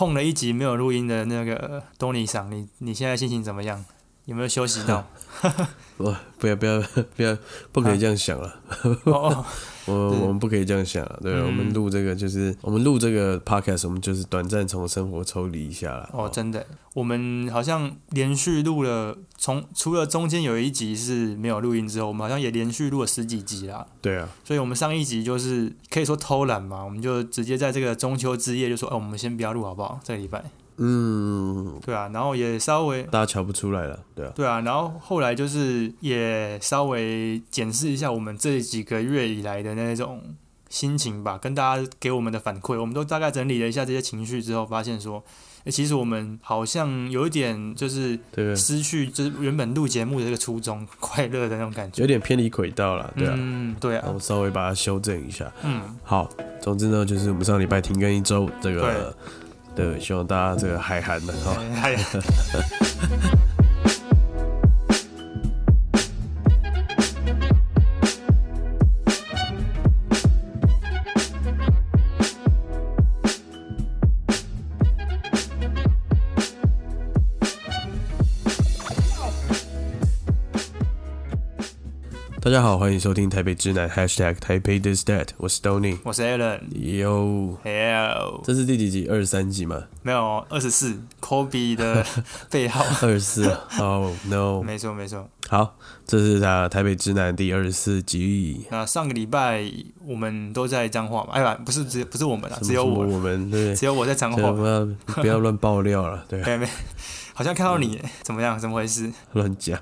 碰了一集没有录音的那个东尼桑，你你现在心情怎么样？有没有休息到？我不要不要 不要，不可以这样想了。哦，我我们不可以这样想了，对，嗯我们录这个就是我们录这个 podcast，我们就是短暂从生活抽离一下了。哦，真的，我们好像连续录了，从除了中间有一集是没有录音之后，我们好像也连续录了十几集啦。对啊，所以我们上一集就是可以说偷懒嘛，我们就直接在这个中秋之夜就说，哦，我们先不要录好不好？这个礼拜，嗯，对啊，然后也稍微大家瞧不出来了，对啊，对啊，然后后来就是也稍微检视一下我们这几个月以来的那种心情吧，跟大家给我们的反馈，我们都大概整理了一下这些情绪之后，发现说，诶其实我们好像有一点就是？失去，就是原本录节目的这个初衷，快乐的那种感觉。有点偏离轨道了，对啊。嗯，对啊我，稍微把它修正一下。嗯，好，总之呢，就是我们上礼拜停更一周，这个对，希望大家这个海涵的哈。大家好，欢迎收听台北之南 #hashtag 台北 this that，我是 Tony。我是 Alan。哟，Hello，这是第几集？二十三集吗？没有二十四，Kobe 的背号。二十四。Oh no！没错没错。好，这是他台北之南第二十四集。那上个礼拜我们都在彰化嘛？哎呀，不是只不是我们啊，只有我，我们对只有我在彰不对？不。要不要乱爆料了，对，没没，好像看到你，怎么样？怎么回事？乱讲，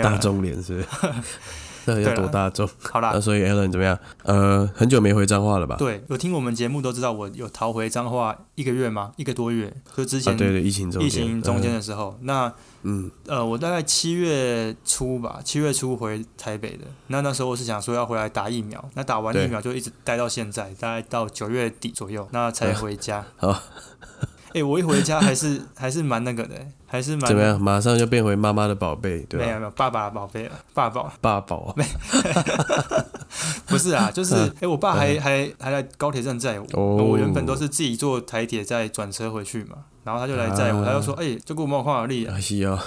大众脸是不是？那 要多大众？好啦那，所以 Alan 怎么样？呃，很久没回彰化了吧？对，有听我们节目都知道，我有逃回彰化一个月吗？一个多月，就之啊，前对对，疫情中，疫情中间的时候。那嗯，呃，我大概七月初吧，七月初回台北的。那那时候我是想说要回来打疫苗，那打完疫苗就一直待到现在，大概到九月底左右，那才回家。好，哎、我一回家还是还是蛮那个的，还是蛮怎么样？马上就变回妈妈的宝贝，对吧？没有没有，爸爸的宝贝了，爸宝。爸宝啊，不是啊，就是哎、我爸还还还来高铁站载我，哦我原本都是自己坐台铁再转车回去嘛，然后他就来载我，啊。他就说哎、就给我帮我换力啊是哦，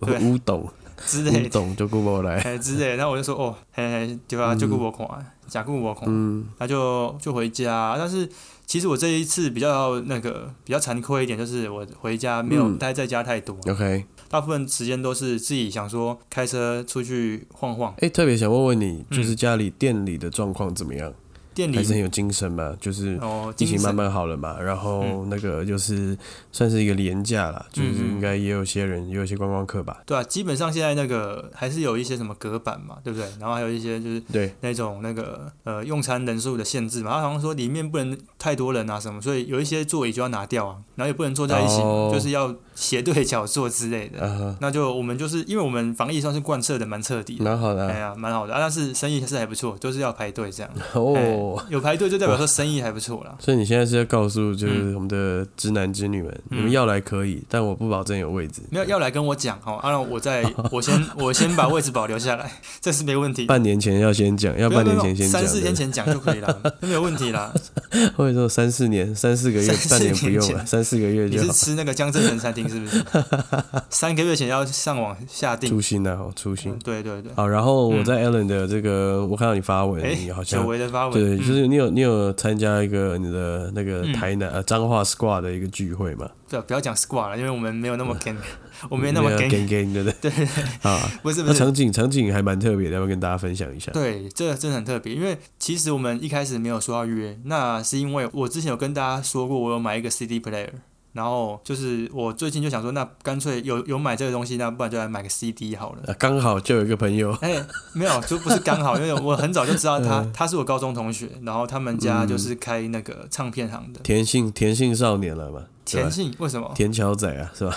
对 吴董，之类的，董就跟我来，哎之类的，然后我就说哦，嘿嘿，对啊，就给我看，假给我看，嗯，他就就回家，但是其实我这一次比较那个比较惭愧一点，就是我回家没有嗯。待在家太多，OK，大部分时间都是自己想说开车出去晃晃，哎，特别想问问你，嗯就是家里店里的状况怎么样？店里还是很有精神嘛？就是哦，精神疫情慢慢好了嘛，然后那个就是算是一个廉价啦，就是应该也有些人，也有些观光客吧。对啊，基本上现在那个还是有一些什么隔板嘛，对不对？然后还有一些就是对，那种那个呃用餐人数的限制嘛，他好像说里面不能太多人啊什么，所以有一些座椅就要拿掉啊，然后也不能坐在一起，哦就是要斜对角坐之类的。那就我们就是因为我们防疫算是贯彻的蛮彻底的，蛮好的啊。哎呀，蛮好的、啊，但是生意还是还不错，都是要排队这样。哦，哎有排队就代表说生意还不错啦。所以你现在是要告诉就是我们的直男直女们，嗯你们要来可以，但我不保证有位置。没有要来跟我讲哦，啊，我在 我先我先把位置保留下来，这是没问题。半年前要先讲，要半年前先讲。三四天前讲就可以了，没有问题啦。或者说三四年、三四个月半年不用了，三四个月你是。吃那个江浙城餐厅是不是？三个月前要上网下定初。心啊，哦，初心。对对对，好，然后我在 Allen 的这个，我看到你发文，哎你好，像久违的发文，对，嗯就是你有你有参加一个你的那个嗯台南呃彰化 squad 的一个聚会嘛？不要不要讲 squad 了，因为我们没有那么 gang，我没那么没有 gang，gang gang 对对？对，啊，不是不是，那场景场景还蛮特别的，要不要跟大家分享一下？对，这个真的很特别，因为其实我们一开始没有说要约，那是因为我之前有跟大家说过，我有买一个 CD player，然后就是我最近就想说，那干脆有有买这个东西，那不然就来买个 CD 好了。啊，刚好就有一个朋友，哎、没有，就不是刚好，因为我很早就知道他，嗯他是我高中同学，然后他们家就是开那个唱片行的。田姓田姓少年了嘛？田信为什么？田桥仔啊，是吧？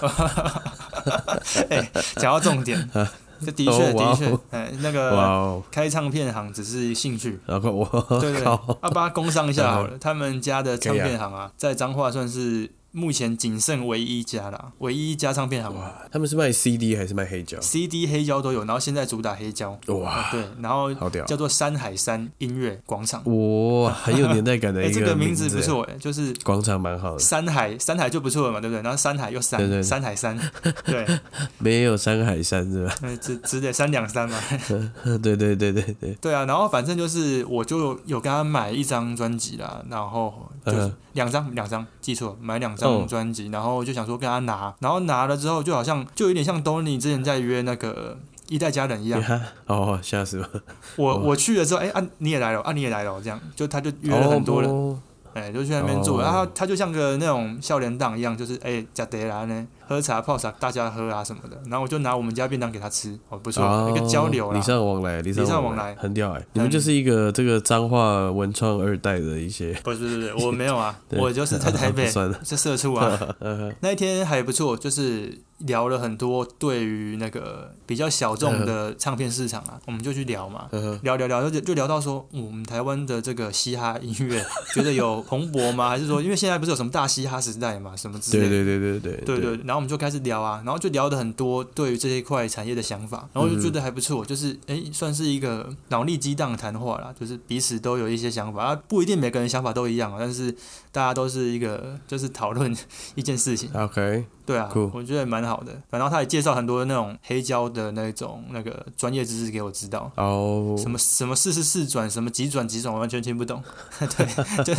哎，讲到重点，这的确的确，哎，那哇个哦，开唱片行只是兴趣，然后我对对，靠，要帮他工商一下好了。他们家的唱片行啊，在彰化算是目前仅剩唯一一家啦，唯一一家唱片行。哇，他们是卖 CD 还是卖黑胶？CD 黑胶都有，然后现在主打黑胶。哇啊对，然后好屌！叫做山海山音乐广场。哇，很有年代感的哎、一个这个名字字不错哎、就是广场蛮好的，山海山海就不错了嘛，对不对？然后山海又山，对对山海山，对，没有山海山是吧？呃，只只得三两三嘛，对对对对对，对啊。然后反正就是我就有跟他买一张专辑啦，然后就是嗯两张两张，记错，买两哦张专辑，然后就想说跟他拿，然后拿了之后就好像就有点像 Tony 之前在约那个一代家人一样，哦，吓死我！我哦。我去了之后，哎啊你也来了啊你也来了，这样就他就约了很多人。哦。哎、就去那边住，哦。然后他就像个那种笑脸党一样，就是哎，加德啦呢，喝茶泡茶，大家喝啊什么的。然后我就拿我们家便当给他吃，哦，不错，哦一个交流啦礼。尚往来，礼礼尚往往来很屌哎！你们就是一个这个彰化文创二代的一些，不是不是，我没有啊，对我就是在台北 是社畜啊。呃 那一天还不错，就是聊了很多对于那个比较小众的唱片市场啊，我们就去聊嘛。呃聊聊聊，就就聊到说，嗯我们台湾的这个嘻哈音乐，觉得有蓬勃吗？还是说，因为现在不是有什么大嘻哈时代嘛，什么之类的？对对对对对对对，然后我们就开始聊啊，然后就聊的很多对于这一块产业的想法，然后就觉得还不错，就是诶算是一个脑力激荡的谈话啦，就是彼此都有一些想法，啊，不一定每个人想法都一样啊，但是大家都是一个就是讨论一件事情，，OK，对啊我觉得蛮好的。然后他也介绍很多那种黑胶的那种那个专业知识给我知道。哦，什么什么四十四转，什么几转几转，我完全听不懂。对，就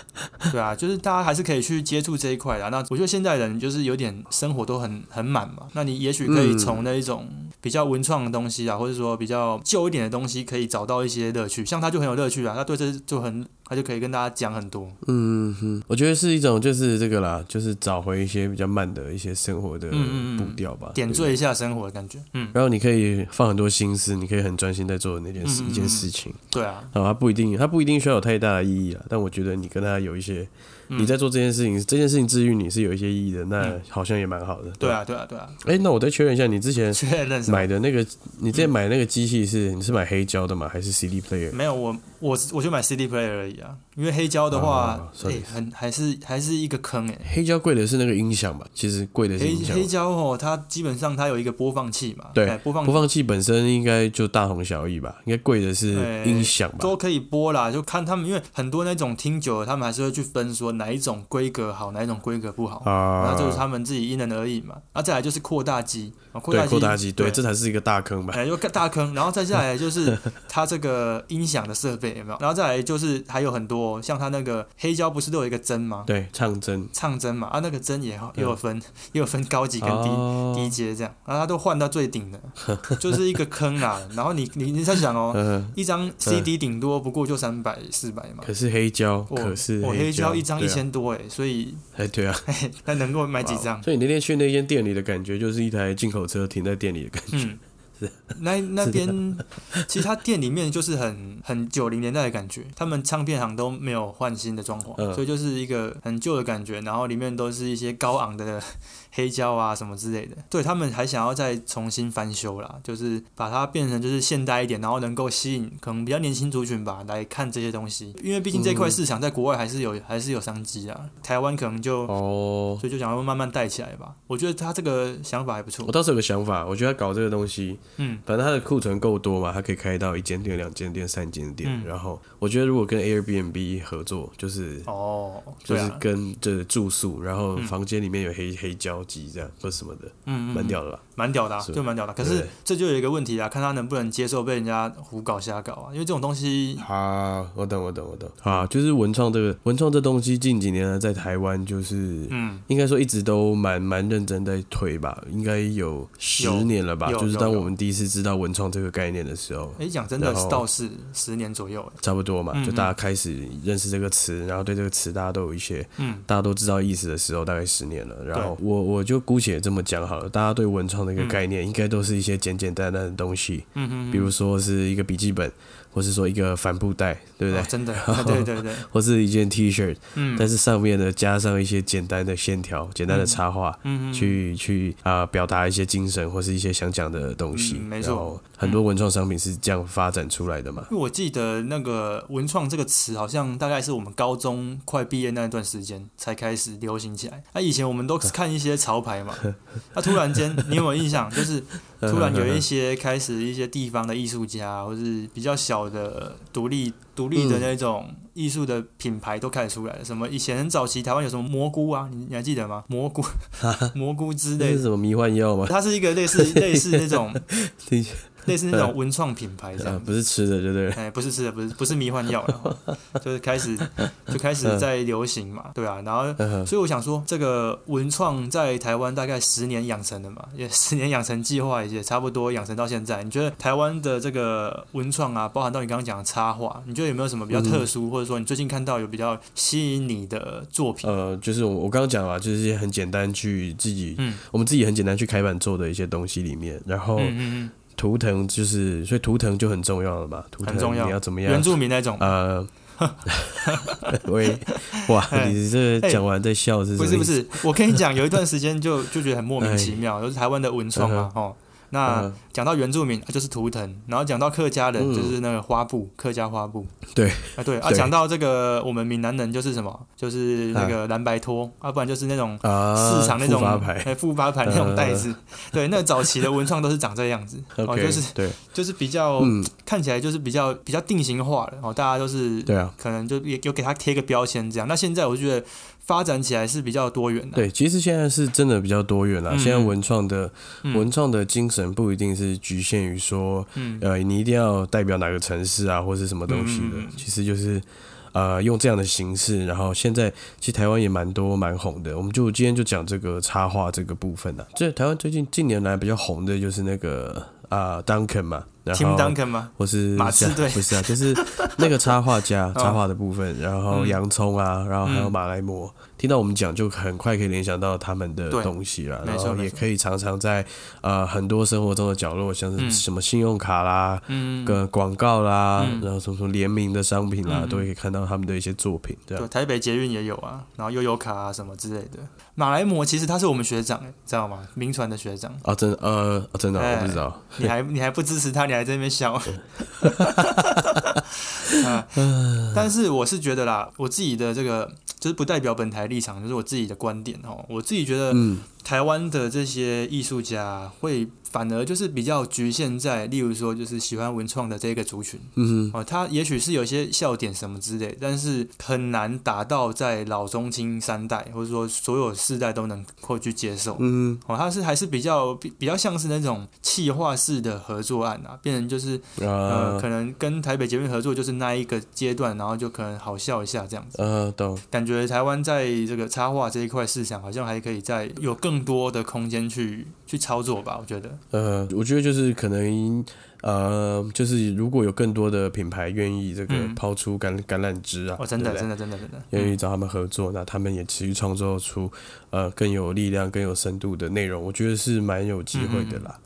对啊，就是大家还是可以去接触这一块的。那我觉得现在人就是有点生活都很很满嘛，那你也许可以从那一种比较文创的东西啊，或者说比较旧一点的东西，可以找到一些乐趣。像他就很有乐趣啊，他对这就很，他就可以跟大家讲很多。嗯哼，我觉得是一种就是这个啦，就是找回一些比较慢的一些生活的嗯嗯嗯步调吧，点缀一下生活的感觉。嗯，然后你可以放很多心思，你可以很专心在做那件事、一件事情。对啊，啊，它不一定，他不一定需要有太大的意义啊。但我觉得你跟他有一些，嗯你在做这件事情，这件事情治愈你是有一些意义的，那嗯好像也蛮好的。对，啊，对啊，对啊，哎、那我再确认一下，你之前 确认？买的那个，你之前买那个机器是你是买黑胶的吗？还是 CD player？没有，我我我就买 CD player 而已啊，因为黑胶的话哦，哎、很还是还是一个坑哎、黑胶贵的是那个音响吧？其实贵的是黑音响。黑胶哦，它基本上它有一个播放器嘛，对哎播放播放器本身应该就大同小异吧？应该贵的是哎音响吧？都可以播啦，就看他们，因为很多那种听久了，他们还是会去分说哪一种规格好，哪一种规格不好，啊，那就是他们自己因人而异嘛。那再来就是扩大机，啊扩对大机，扩大机，对，对这才是一个大坑吧？哎，又大坑，然后再下来就是它这个音响的设备有没有？然后再来就是还有很多，像他那个黑胶不是都有一个针吗？对，唱针唱针嘛，啊，那个针也也有分，也有分高级跟低、哦低阶这样，然后它都换到最顶的，就是一个坑啊。然后你你你在想哦，嗯，一张 CD 顶多不过就三百四百嘛，可是黑胶，可是我黑胶胶一张一千多哎，所以哎，对啊，那能够买几张？所以你那天去那间店里的感觉，就是一台进口车停在店里的感觉。嗯。那 那边其实他店里面就是很很九零年代的感觉，他们唱片行都没有换新的装潢，嗯。所以就是一个很旧的感觉，然后里面都是一些高昂的黑胶啊什么之类的。对他们还想要再重新翻修啦，就是把它变成就是现代一点，然后能够吸引可能比较年轻族群吧来看这些东西，因为毕竟这块市场在国外还是有还是有商机啊，台湾可能就。哦，所以就想要慢慢带起来吧，我觉得他这个想法还不错我。倒是有个想法，我觉得他搞这个东西，嗯，反正他的库存够多嘛，他可以开到一间店、两间店、三间店。嗯然后我觉得如果跟 Airbnb 合作，就是哦，就是跟这住宿，然后嗯房间里面有黑黑胶机这样或什么的，嗯嗯，嗯蛮屌的吧？蛮屌的、啊，就蛮屌的。可是这就有一个问题啊，看他能不能接受被人家胡搞瞎搞啊，因为这种东西，啊，我懂，我懂，我懂。啊，就是文创这个文创这东西，近几年呢在台湾就是。嗯，应该说一直都蛮蛮认真在推吧，应该有十年了吧。就是当我们第一次知道文创这个概念的时候，哎，讲真的然后倒是十年左右，哎差不多嘛，嗯就大家开始认识这个词，然后对这个词大家都有一些，嗯大家都知道意思的时候，大概十年了。然后我我就姑且这么讲好了，大家对文创的一个概念，应该都是一些简简单单的东西，嗯嗯，比如说是一个笔记本，或是说一个帆布袋，对不对？哦真的，对 对对，或是一件 T 恤，嗯，但是上面呢加上一些简单的线条、简单的插画，嗯嗯去去啊、表达一些精神或是一些想讲的东西。嗯没错很多文创商品是这样发展出来的嘛。因为我记得那个文创这个词，好像大概是我们高中快毕业那段时间才开始流行起来。那、以前我们都是看一些潮牌嘛，那、突然间，你有没有印象？就是突然有一些开始一些地方的艺术家，或是比较小的独立独立的那种艺术的品牌都开始出来了。什么以前很早期台湾有什么蘑菇啊，你你还记得吗？蘑菇 蘑菇之类是什么迷幻药吗？它是一个类似类似那种 类似那种 文创品牌这呃样，不是吃的，对不对了？哎，不是吃的，不是不是迷幻药了，就是开始就开始在流行嘛，对啊，然后嗯所以我想说，这个文创在台湾大概十年养成的嘛，也 十年养成计划也差不多养成到现在。你觉得台湾的这个文创啊，包含到你刚刚讲的插画，你觉得有没有什么比较特殊，或者说你最近看到有比较吸引你的作品？呃，就是我我刚刚讲了，就是一些很简单去自己，嗯。我们自己很简单去开板做的一些东西里面，然后嗯嗯图腾就是，所以图腾就很重要了嘛，图腾很重要嗯，你要怎么样原？住民那种，呃，喂，哇，哎你这讲完在笑是？不是不是，我跟你讲，有一段时间就就觉得很莫名其妙，就是台湾的文创嘛，哦，那嗯。讲到原住民啊就是图腾，然后讲到客家人嗯。就是那个花布，客家花布。对。啊对啊，讲到这个我们闽南人就是什么，就是那个蓝白拖，啊不然就是那种啊，市场那种复发牌。哎复发牌那种袋子。对，那早期的文创都是长这样子，哦就是对，就是比较嗯，看起来就是比较比较定型化的哦，大家都是对啊，可能就也有给他贴个标签这样。那现在我就觉得发展起来是比较多元的。对，其实现在是真的比较多元啦。嗯现在文创的嗯文创的精神不一定是局限于说，嗯呃，你一定要代表哪个城市啊，或是什么东西的。其实就是呃，用这样的形式，然后现在其实台湾也蛮多蛮红的。我们就今天就讲这个插画这个部分啊。这台湾最近近年来比较红的就是那个啊、Duncan 嘛，，Tim Duncan 吗？或是马刺队。不是啊，就是那个插画家 哦。插画的部分，然后嗯。洋葱啊，然后还有嗯。马来貘，听到我们讲就很快可以联想到他们的东西了，然后也可以常常在呃很多生活中的角落，像是嗯。什么信用卡啦、嗯，跟广告啦，嗯。然后什么什么联名的商品啦，嗯。都可以看到他们的一些作品，这对，台北捷运也有啊，然后悠游卡啊什么之类的。马来模其实他是我们学长，哎，知道吗？名传的学长，啊，真的呃、啊真的、哎我不知道，你还你还不支持他，你还在那边笑。啊，但是我是觉得啦，我自己的这个就是不代表本台立场，就是我自己的观点哦。我自己觉得嗯台湾的这些艺术家会反而就是比较局限在，例如说就是喜欢文创的这个族群。嗯哦，他也许是有些笑点什么之类，但是很难达到在老中青三代或者说所有世代都能够去接受。嗯哦，他是还是比较比比较像是那种企划式的合作案啊，变成就是哼呃，啊可能跟台北捷运合作就是那一个阶段，然后就可能好笑一下这样子。呃懂。感觉台湾在这个插画这一块市场，好像还可以再有更多的空间去去操作吧，我觉得。呃，我觉得就是可能呃，就是如果有更多的品牌愿意这个嗯抛出橄橄榄枝啊，哦，真的，真的，真的，真的。嗯愿意找他们合作，那他们也持续创作出呃更有力量、更有深度的内容，我觉得是蛮有机会的嗯啦。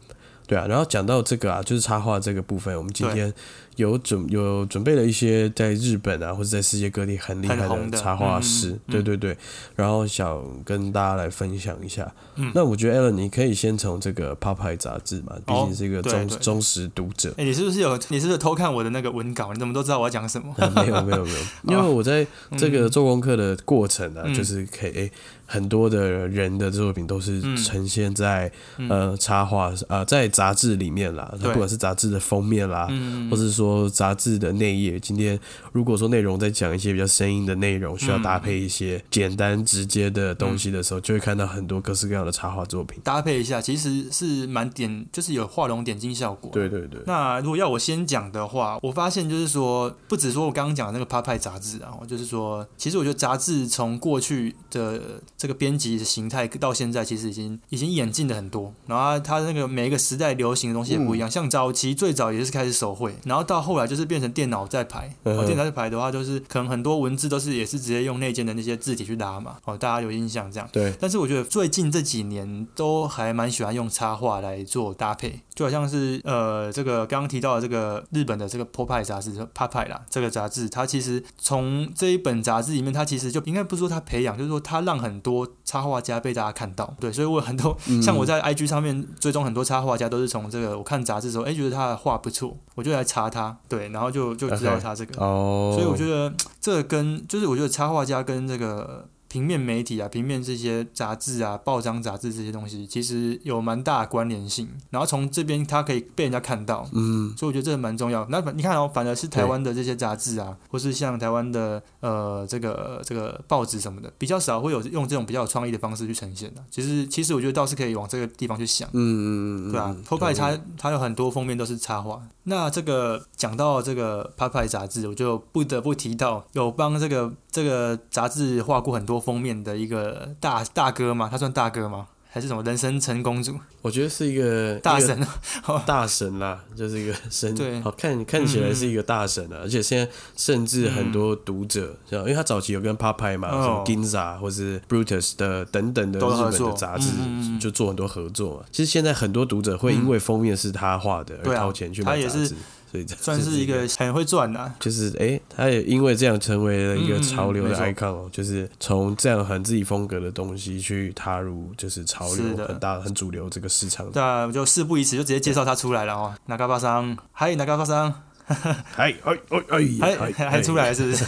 对啊，然后讲到这个啊，就是插画这个部分，我们今天有准有准备了一些在日本啊，或者在世界各地很厉害的插画师，对对对，然后想跟大家来分享一下。嗯那我觉得 Alan，你可以先从这个《p 派》杂志嘛，毕哦竟是一个忠、忠实读者。哎、你是不是有？你是不是偷看我的那个文稿？你怎么都知道我要讲什么？呃 没有没有没有，因为我在这个嗯做功课的过程啊，嗯就是可以、诶很多的人的作品都是嗯呈现在、嗯呃插画呃在杂志里面啦，不管是杂志的封面啦。嗯，或是说杂志的内页，今天如果说内容在讲一些比较生硬的内容，需要嗯搭配一些简单直接的东西的时候，就会看到很多各式各样的插画作品。搭配一下，其实是蛮点，就是有画龙点睛效果。对对对，那如果要我先讲的话，我发现就是说，不止说我刚刚讲的那个《啪派》杂志啊，就是说，其实我觉得杂志从过去的这个编辑的形态到现在，其实已经已经演进的很多。然后它那个每一个时代流行的东西也不一样，像早期最早也是开始手绘，然后到后来就是变成电脑在排，嗯哦，电脑在排的话，就是可能很多文字都是也是直接用内建的那些字体去拉嘛，哦，大家有印象这样。对，但是我觉得最近这几年都还蛮喜欢用插画来做搭配，就好像是呃这个刚刚提到的这个日本的这个 Popeye 杂志 Popeye 啦，这个杂志它其实从这一本杂志里面，它其实就应该不是说它培养，就是说它让很多插画家被大家看到。对，所以我很多、嗯 像我在 IG 上面追踪很多插画家，都是从这个我看杂志的时候，哎，觉得他的画不错，我就来查他，对，然后就就知道他这个。哦，所以我觉得这个跟就是我觉得插画家跟这个平面媒体啊、平面这些杂志啊、报章杂志这些东西，其实有蛮大的关联性。然后从这边它可以被人家看到，嗯，所以我觉得这个蛮重要。那反你看哦，反而是台湾的这些杂志啊，或是像台湾的呃这个这个报纸什么的，比较少会有用这种比较有创意的方式去呈现的。其实其实我觉得倒是可以往这个地方去想。嗯嗯嗯嗯，对啊嗯 p o p e 它它有很多封面都是插画。那这个讲到这个 p o p e 杂志，我就不得不提到有帮这个这个杂志画过很多封面的一个大大哥嘛，他算大哥吗？还是什么人生成公主我觉得是一个大神？大神啦，就是一个神，对。好看看起来是一个大神啊，而且现在甚至很多读者，像因为他早期有跟 Popeye 嘛，哦。什么 Ginza 或是 Brutus 的等等的日本的杂志嗯嗯嗯，就做很多合作嘛。其实现在很多读者会因为封面是他画的而掏钱去买杂志，所以 算是一个很会赚的、啊。就是哎、诶他也因为这样成为了一个潮流的嗯嗯没 icon 哦、就是从这样很自己风格的东西去踏入就是潮流很大很主流这个市场。对就事不宜迟，就直接介绍他出来了哦。哪嘎巴桑，嗨，哪嘎巴桑，哎哎哎哎，还还还出来是不是？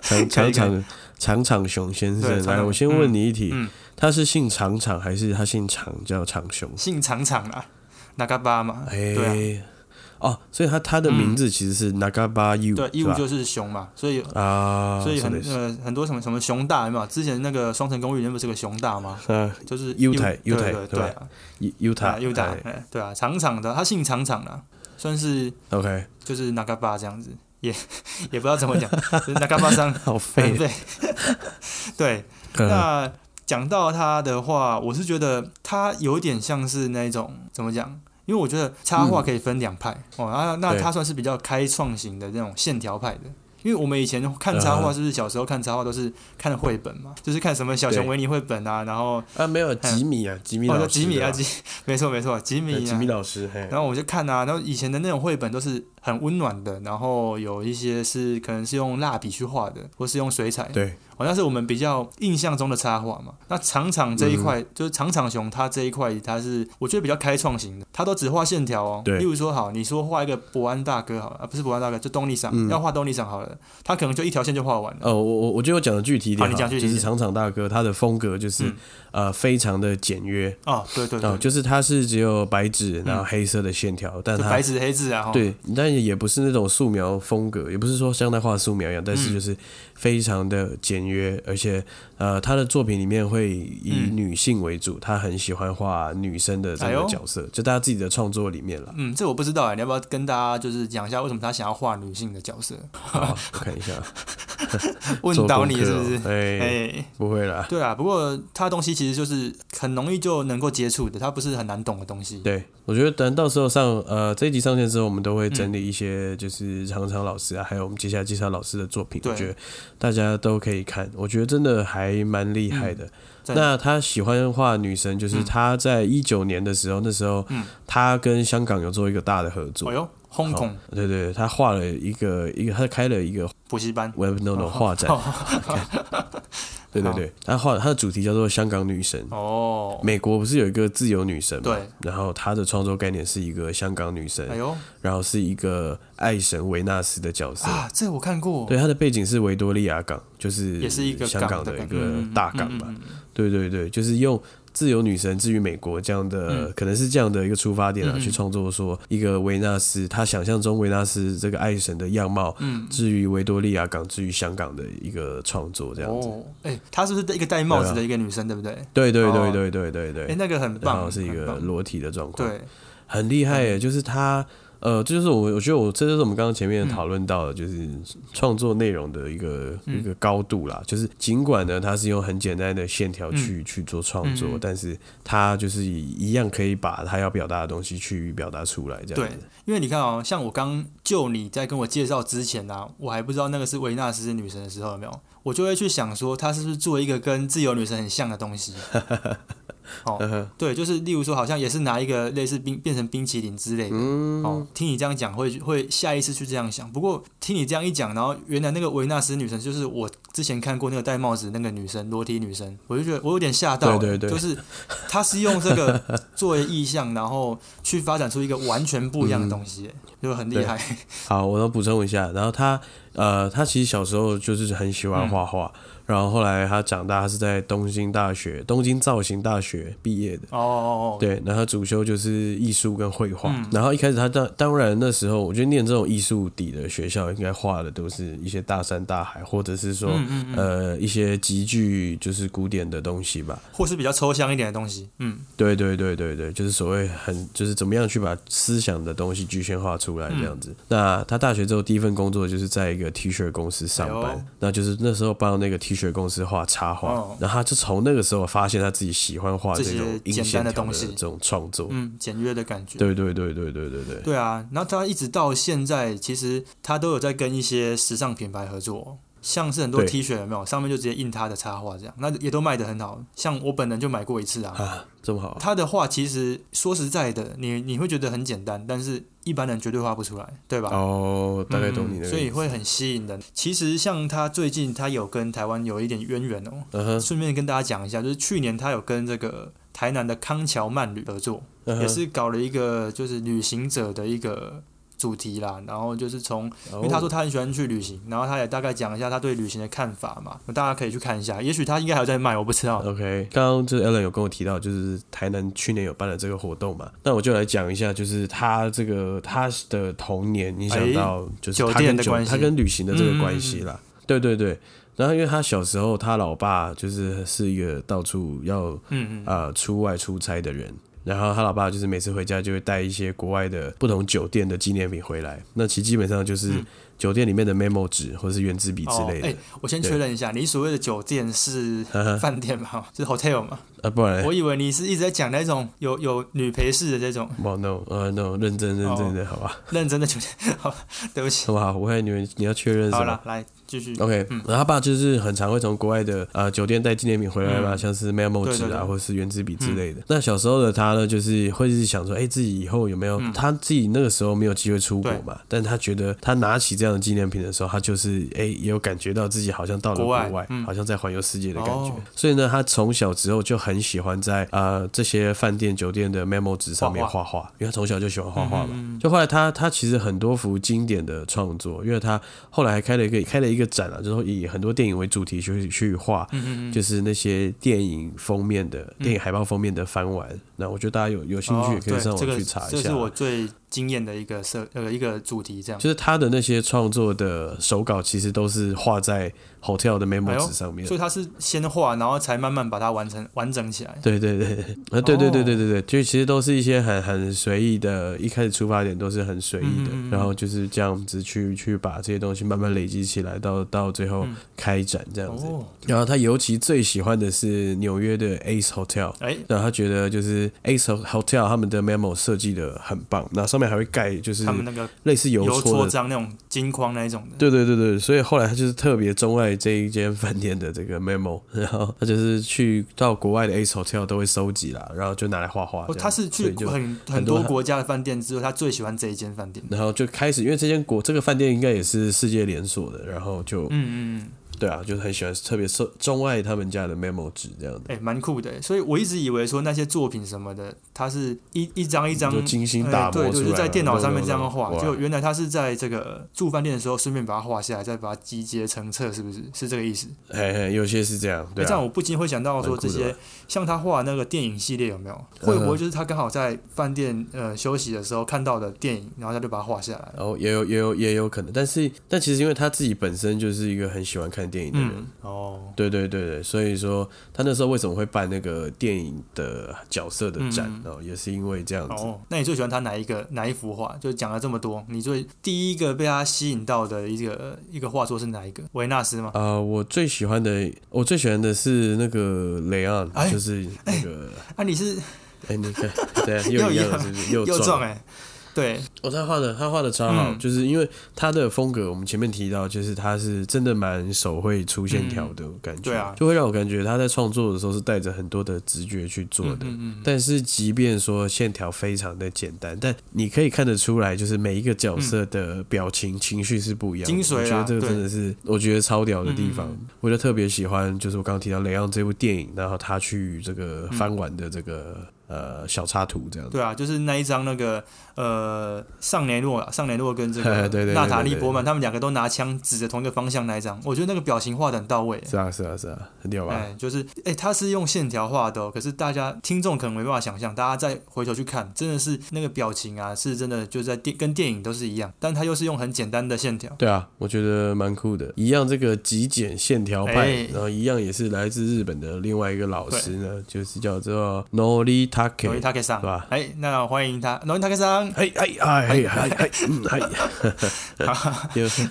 长长长长场熊先生，来，我先问你一题，嗯他是姓长长还是他姓长叫长熊？姓长长啊，哪嘎巴嘛，哎、对啊，哦，所以他他的名字其实是 Nagaba Yu，对，义是吧务就是熊嘛，所以啊，所以很そうです呃很多什么什么熊大有没有？之前那个双城公寓里面不是有个熊大吗？啊就是优台优优台对吧对对对啊， ，U 塔啊优大哎哎对啊，长长的，他姓长长的，算是，OK，就是那嘎巴这样子，也也不知道怎么讲，就是那嘎巴桑好废很，废。对，嗯那讲到他的话，我是觉得他有点像是那种怎么讲？ 因为我觉得插画可以分两派、哦，那那对他算是比较开创型的那种线条派的。因为我们以前看插画，嗯。是不是小时候看插画都是看绘本嘛？就是看什么小熊维尼绘本啊，然后啊，没有吉米啊，吉米哦，老师，叫吉米啊，吉，没错没错，吉米啊。对吉米，老师，嘿，然后我就看啊，然后以前的那种绘本都是很温暖的，然后有一些是可能是用蜡笔去画的，或是用水彩，对，好像是我们比较印象中的插画嘛。那长场这一块，嗯。就是长场熊，它这一块它是我觉得比较开创型的，它都只画线条哦。对。例如说好，你说画一个伯安大哥好了，啊不是伯安大哥，就东尼赏，嗯。要画东尼赏好了，他可能就一条线就画完了。呃，我我我觉得我讲的具体一点好你讲具体就是长场大哥他的风格就是、嗯。呃非常的简约。哦，对对哦，对，就是他是只有白纸，然后黑色的线条，但他白纸黑字啊，哈，对，但也不是那种素描风格，也不是说像在画素描一样，但是嗯。就是非常的简约，而且呃，他的作品里面会以嗯女性为主，他很喜欢画女生的这个角色，就大家自己的创作里面了。嗯，这我不知道哎，你要不要跟大家就是讲一下为什么他想要画女性的角色？好，我看一下，问做功到你是不是？哎，哎，不会啦。对啊，不过他的东西其实就是很容易就能够接触的，他不是很难懂的东西。对，我觉得等到时候上呃这一集上线之后，我们都会整理一些就是常常老师啊，还有我们接下来介绍老师的作品，对我觉得大家都可以看，我觉得真的还蛮厉害的。那他喜欢画女神，就是嗯他在一九年的时候，那时候嗯他跟香港有做一个大的合作哎。呦，香港哦对对，对他画了一个一个，他开了一个补习班，Web No No 画展。对对对，他画他的主题叫做香港女神。哦，美国不是有一个自由女神嘛？对。然后他的创作概念是一个香港女神哎，呦然后是一个爱神维纳斯的角色。啊，这我看过，对，他的背景是维多利亚港，就是也是一个香港的一个嗯大港吧。对对对，就是用自由女神至于美国这样的，嗯。可能是这样的一个出发点啊，去创作说一个维纳斯，他想象中维纳斯这个爱神的样貌，嗯。至于维多利亚港，至于香港的一个创作这样子。哦，哎，她是不是一个戴帽子的一个女生，对不对？对对哦。对对对对。对哎，那个很然棒，后是一个裸体的状况，对，很厉害耶，就是他。呃，这就是我我觉得我这就是我们刚刚前面讨论到的，就是创作内容的一个、嗯一个高度啦。就是尽管呢，它是用很简单的线条去、去做创作，但是它就是一样可以把它要表达的东西去表达出来，这样对子。，因为你看哦，像我刚就你在跟我介绍之前啊，我还不知道那个是维纳斯女神的时候，有没有？我就会去想说，她是不是做一个跟自由女神很像的东西？哦，对，就是例如说，好像也是拿一个类似冰变成冰淇淋之类的。嗯，哦，听你这样讲会会下意识去这样想。不过听你这样一讲，然后原来那个维纳斯女神就是我之前看过那个戴帽子那个女生，裸体女生，我就觉得我有点吓到、对对对就是她是用这个作为意象，然后去发展出一个完全不一样的东西，就很厉害。好，我要补充一下。然后她呃，她其实小时候就是很喜欢画画，然后后来他长大，他是在东京大学、东京造型大学毕业的。哦哦哦，对，然后他主修就是艺术跟绘画。嗯然后一开始他当当然那时候，我觉得念这种艺术底的学校，应该画的都是一些大山大海，或者是说、嗯嗯嗯，呃一些极具就是古典的东西吧。或是比较抽象一点的东西。嗯，对对对对对，就是所谓很就是怎么样去把思想的东西具象化出来这样子。那他大学之后第一份工作就是在一个 T 恤公司上班，哎那就是那时候帮那个 T 恤公司画插画，哦然后他就从那个时候发现他自己喜欢画这些这种简单的东西这种创作。嗯，简约的感觉。对对对对对对对。对啊，然后他一直到现在，其实他都有在跟一些时尚品牌合作，像是很多 T 恤有没有，上面就直接印他的插画这样，那也都卖得很好。像我本人就买过一次啊，啊，这么好，他的画其实说实在的，你你会觉得很简单，但是一般人绝对画不出来，对吧？哦，大概懂你嗯的、所以会很吸引人。其实像他最近他有跟台湾有一点渊源哦，顺便跟大家讲一下，就是去年他有跟这个台南的康桥慢旅合作，嗯也是搞了一个就是旅行者的一个主题啦，然后就是从，因为他说哦他很喜欢去旅行，然后他也大概讲一下他对旅行的看法嘛，大家可以去看一下，也许他应该还有在卖，我不知道。OK，刚刚就是 Alan 有跟我提到，就是台南去年有办了这个活动嘛，那我就来讲一下，就是他这个他的童年影响到就是酒他跟酒店的关系他跟旅行的这个关系啦，对对对。然后因为他小时候，他老爸就是是一个到处要嗯嗯，呃出外出差的人。然后他老爸就是每次回家就会带一些国外的不同酒店的纪念品回来，那其实基本上就是嗯酒店里面的 memo 纸或是圆珠笔之哦，类的。哎、我先确认一下，你所谓的酒店是 饭店吗？是 hotel 吗？啊，不然我以为你是一直在讲那种有有女陪侍的这种哦 no，呃 no，认真认真哦的，好吧，认真的酒店。好，对不起。好不好？我看你们你要确认什么好了，来继续。？OK，、嗯然后他爸就是很常会从国外的呃酒店带纪念品回来嘛，嗯像是 memo 纸啊，或是圆珠笔之类的。那小时候的他呢，就是会是想说，哎、自己以后有没有、嗯他自己那个时候没有机会出国嘛？但他觉得他拿起这样的纪念品的时候，他就是哎、也有感觉到自己好像到了国国外，好像在环游世界的感觉。哦所以呢，他从小之后就很喜欢在呃这些饭店酒店的 memo 纸上面画画画，因为他从小就喜欢画画嘛。就后来他他其实很多幅经典的创作，因为他后来还开了一个开了一个展啊，就是以很多电影为主题去去画，嗯嗯嗯，就是那些电影封面的、电影海报封面的翻玩。那我觉得大家有有兴趣也可以上网去查一下这下。是我最惊艳的一个设呃一个主题，这样。就是他的那些创作的手稿，其实都是画在 hotel 的 memo 纸上面。所以他是先画，然后才慢慢把它完成完整起来。对对对，啊对对对哦对对对，就其实都是一些很很随意的，一开始出发点都是很随意的，嗯嗯嗯然后就是这样子去去把这些东西慢慢累积起来，到到最后嗯开展这样子。哦，然后他尤其最喜欢的是纽约的 Ace Hotel。哎，然后他觉得就是 Ace Hotel 他们的 memo 设计的很棒，那上面还会盖就是他们那个类似邮邮戳章那种金框那一种的。对对对对，所以后来他就是特别钟爱这一间饭店的这个 memo，然后他就是去到国外的 Ace Hotel 都会收集啦，然后就拿来画画哦，他是去很很多国家的饭店之后，他最喜欢这一间饭店。然后就开始，因为这间国这个饭店应该也是世界连锁的，然后就、嗯嗯嗯，对啊，就是很喜欢，特别受钟爱他们家的 memo 纸这样的，哎，蛮酷的。所以我一直以为说那些作品什么的，它是一一张一张就精心哎打磨出来对对，就在电脑上面这样画。就原来他是在这个住饭店的时候，顺便把它画下来，再把它集结成册，是不是？是这个意思？嘿嘿，有些是这样，对哎，这样啊，我不禁会想到说，这些像他画的那个电影系列有没有？会不会就是他刚好在饭店呃休息的时候看到的电影，然后他就把它画下来？然后也有也有也有可能，但是但其实因为他自己本身就是一个很喜欢看看电影的人。嗯，哦，对对对对，所以说他那时候为什么会办那个电影的角色的展嗯哦，也是因为这样子。哦，那你最喜欢他哪一个哪一幅画？就讲了这么多，你最第一个被他吸引到的一个一个画作是哪一个？维纳斯吗？啊、我最喜欢的，我最喜欢的是那个雷昂，哎就是那个，啊，你是哎、你看，对，又一样，是不是？又。又撞哎、对，哦，他画的他画的超好，嗯就是因为他的风格，我们前面提到，就是他是真的蛮手绘出线条的感觉，对啊就会让我感觉他在创作的时候是带着很多的直觉去做的。嗯嗯但是，即便说线条非常的简单，但你可以看得出来，就是每一个角色的表情、情绪是不一样的。精髓啦我觉得这个真的是我觉得超屌的地方。我就特别喜欢，就是我刚刚提到雷昂这部电影，然后他去这个翻玩的这个、呃小插图这样子。对啊，就是那一张那个呃尚雷诺啊，尚雷诺跟这个 娜塔莉波曼，他们两个都拿枪指着同一个方向那一张，我觉得那个表情画的很到位。是啊，是啊，是啊，很屌吧？哎，就是哎，他是用线条画的、哦，可是大家听众可能没办法想象，大家再回头去看，真的是那个表情啊，是真的就在电跟电影都是一样，但他又是用很简单的线条。对啊，我觉得蛮酷的。一样这个极简线条派，哎然后一样也是来自日本的另外一个老师呢，就是叫做 Nori 罗伊 Take。塔克桑，是吧哎，那欢迎他，罗伊塔克桑，嘿，嘿，哎，嘿，嘿，嘿，嗯，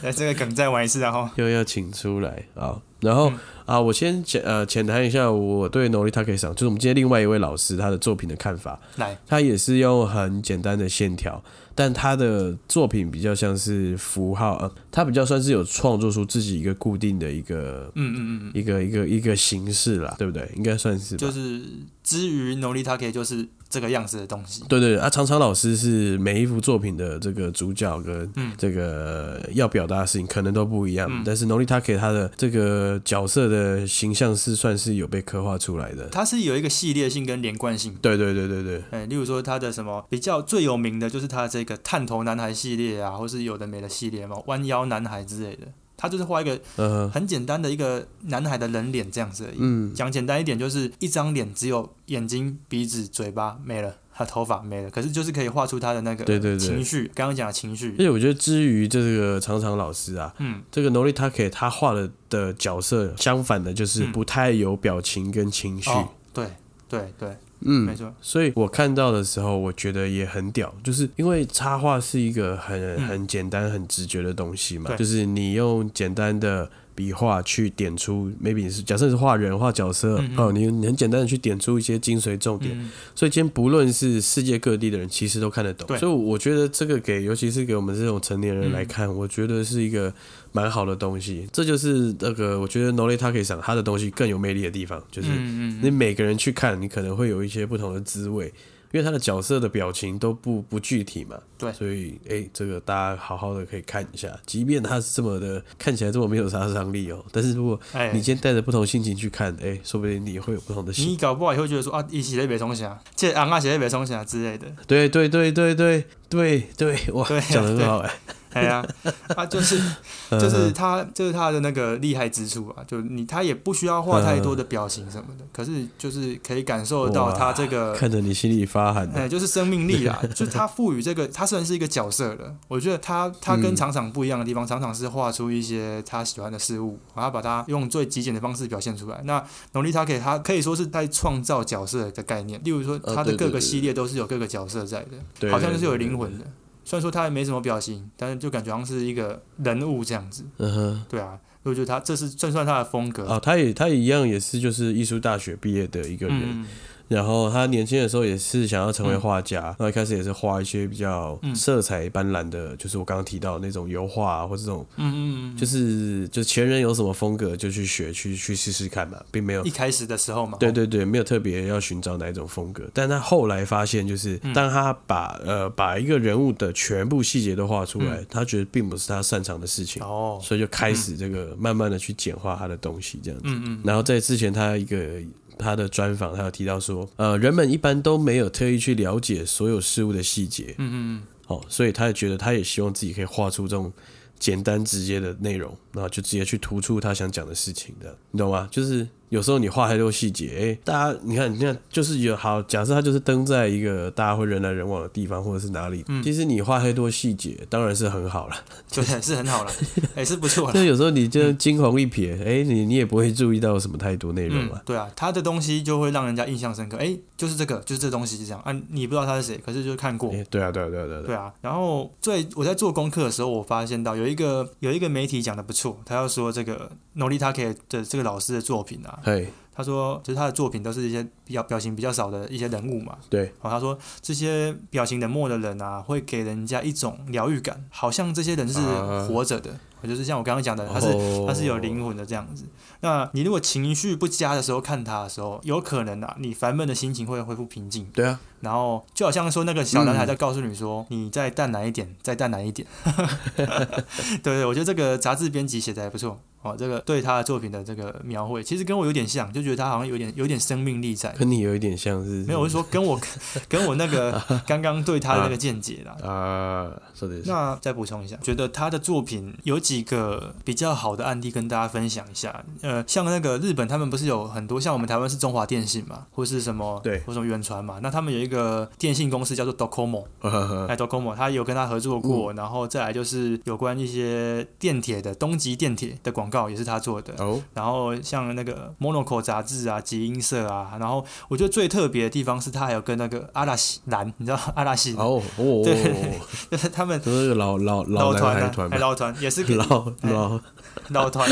哎，这个梗再玩一次，然后又要请出来啊。然后嗯啊，我先浅呃浅谈一下我对 Nori Take 上，就是我们今天另外一位老师他的作品的看法。来，他也是用很简单的线条，但他的作品比较像是符号，呃，他比较算是有创作出自己一个固定的一个嗯嗯嗯嗯，一个一个一个形式啦，对不对？应该算是吧。就是至于罗伊塔克就是这个样子的东西。对对对啊，常常老师是每一幅作品的这个主角跟嗯这个要表达的事情可能都不一样，嗯但是 Nolita 他的这个角色的形象是算是有被刻画出来的。它是有一个系列性跟连贯性。对对对对对，哎，例如说他的什么比较最有名的就是他这个探头男孩系列啊，或是有的没的系列嘛，弯腰男孩之类的。他就是画一个呃，很简单的一个男孩的人脸这样子而已。嗯，讲简单一点，就是一张脸只有眼睛、鼻子、嘴巴没了，他头发没了，可是就是可以画出他的那个对对对。情绪。刚刚讲的情绪。而，且我觉得至于这个常常老师啊，嗯，这个 Nolita 他画的的角色相反的就是嗯不太有表情跟情绪，哦，对对对，嗯，没错，所以我看到的时候，我觉得也很屌，就是因为插画是一个很嗯。很简单、很直觉的东西嘛，对。就是你用简单的笔画去点出，maybe 你是假设你是画人、画角色嗯嗯。哦，你你很简单的去点出一些精髓重点，嗯，所以今天不论是世界各地的人，其实都看得懂。对。所以我觉得这个给，尤其是给我们这种成年人嗯。来看，我觉得是一个蛮好的东西。这就是那个我觉得 Nolly t a k 上他的东西更有魅力的地方，就是你每个人去看，你可能会有一些不同的滋味，因为他的角色的表情都不不具体嘛。对所以诶，这个大家好好的可以看一下，即便他是这么的看起来这么没有杀伤力哦，但是如果哎，你今天带着不同心情去看，诶，说不定你会有不同的心你搞不好也会觉得说啊，一起在北冲峡，这昂啊，写在北冲峡之类的。对对对对对对对，哇对啊，讲的很好哎，哎呀，他，就是嗯就是他，就、是他的那个厉害之处啊，就你他也不需要画太多的表情什么的，可是就是可以感受得到他这个，看着你心里发寒哎、就是生命力啦，就是他赋予这个，他虽然是一个角色了，我觉得他他跟嗯厂长不一样的地方，厂长是画出一些他喜欢的事物，然后把它用最极简的方式表现出来。那农力他可以，他可以说是在创造角色的概念，例如说呃他的各个系列都是有各个角色在的，好像就是有灵。魂的。虽然说他也没什么表情，但是就感觉好像是一个人物这样子。对嗯哼，对啊，我觉得他这是算算他的风格。哦，他也他也一样，也是就是艺术大学毕业的一个人，嗯，然后他年轻的时候也是想要成为画家，那、一开始也是画一些比较嗯。色彩斑斓的，就是我刚刚提到的那种油画、啊、或这种，嗯嗯嗯，就是就前人有什么风格就去学去去试试看嘛，并没有一开始的时候嘛，对对对，没有特别要寻找哪一种风格，但他后来发现，就是嗯。当他把呃把一个人物的全部细节都画出来，嗯。他觉得并不是他擅长的事情，哦，所以就开始这个慢慢的去简化他的东西，这样子。嗯嗯，然后在之前他一个他的专访，他有提到说，呃，人们一般都没有特意去了解所有事物的细节，嗯嗯嗯。哦，所以他也觉得他也希望自己可以画出这种简单直接的内容，然后就直接去突出他想讲的事情，这样你懂吗？就是有时候你画太多细节，哎，大家你看，你看，就是有好假设他就是登在一个大家会人来人往的地方，或者是哪里，其实你画太多细节，当然是很好了，对，是很好了，哎，是不错。就有时候你就惊鸿一瞥，哎，你你也不会注意到什么太多内容嘛。对啊，他的东西就会让人家印象深刻，哎，就是这个，就是这东西是这样啊，你不知道他是谁，可是就看过。对啊，对啊，对啊，对啊。对啊，然后最我在做功课的时候，我发现到有一个有一个媒体讲的不错，他要说这个 Noritake 的这个老师的作品啊。他说，就是他的作品都是一些比较表情比较少的一些人物嘛。对。然后他说，这些表情冷漠的人啊，会给人家一种疗愈感，好像这些人是活着的，就是像我刚刚讲的，他是他是有灵魂的这样子。那你如果情绪不佳的时候看他的时候，有可能啊，你烦闷的心情会恢复平静。对啊。然后就好像说那个小男孩在告诉你说，你再淡然一点，再淡然一点。对 对，我觉得这个杂志编辑写的还不错。哦，这个对他的作品的这个描绘，其实跟我有点像，就觉得他好像有点有点生命力在。跟你有一点像是？没有，我是说跟我 跟我那个刚刚对他的那个见解啦。啊，说的是。那再补充一下，觉得他的作品有几个比较好的案例跟大家分享一下。呃，像那个日本，他们不是有很多像我们台湾是中华电信嘛，或是什么对，或什么远传嘛，那他们有一个电信公司叫做 Docomo，哎，Docomo，他有跟他合作过，然后再来就是有关一些电铁的东极电铁的广告也是他做的。哦，然后像那个 Monaco 杂志啊，集英社啊，然后我觉得最特别的地方是他还有跟那个阿拉西蓝，你知道 阿拉西哦哦，对，就是他们都是老老老团团，老团也是老老 老团。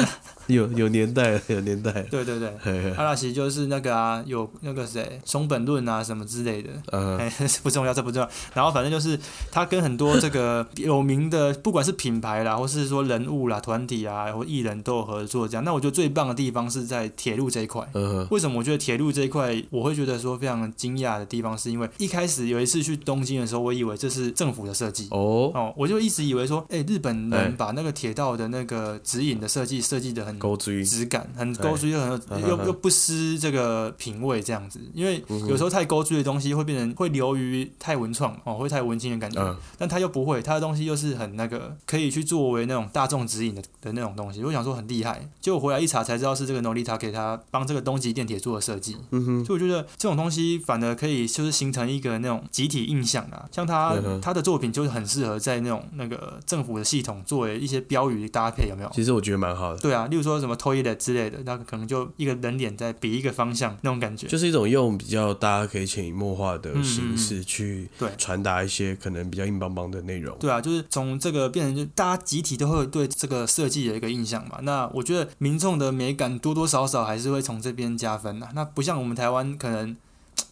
有有年代，有年代。对对对，阿拉西就是那个啊，有那个谁，松本论啊什么之类的。嗯，不重要，这不重要。然后反正就是他跟很多这个 有名的，不管是品牌啦，或是说人物啦、团体啊，或艺人都有合作这样。那我觉得最棒的地方是在铁路这一块。嗯。为什么我觉得铁路这一块我会觉得说非常惊讶的地方，是因为一开始有一次去东京的时候，我以为这是政府的设计。哦。哦，我就一直以为说，哎，日本人把那个铁道的那个指引的设计设计的很。勾追质感很勾追，又很有又又不失这个品味这样子。因为有时候太勾追的东西会变成会流于太文创哦，会太文青的感觉。但他又不会，他的东西又是很那个可以去作为那种大众指引的的那种东西。我想说很厉害，结果回来一查才知道是这个 Nolita 给他帮这个东极电铁做的设计。嗯哼，所以我觉得这种东西反而可以就是形成一个那种集体印象啊。像他他的作品就是很适合在那种那个政府的系统作为一些标语搭配，有没有？其实我觉得蛮好的。对啊，例如说什么。推的之类的，那可能就一个人脸在比一个方向那种感觉，就是一种用比较大家可以潜移默化的形式去对传达一些可能比较硬邦邦的内容。对啊，就是从这个变成就大家集体都会对这个设计有一个印象嘛。那我觉得民众的美感多多少少还是会从这边加分的。那不像我们台湾可能。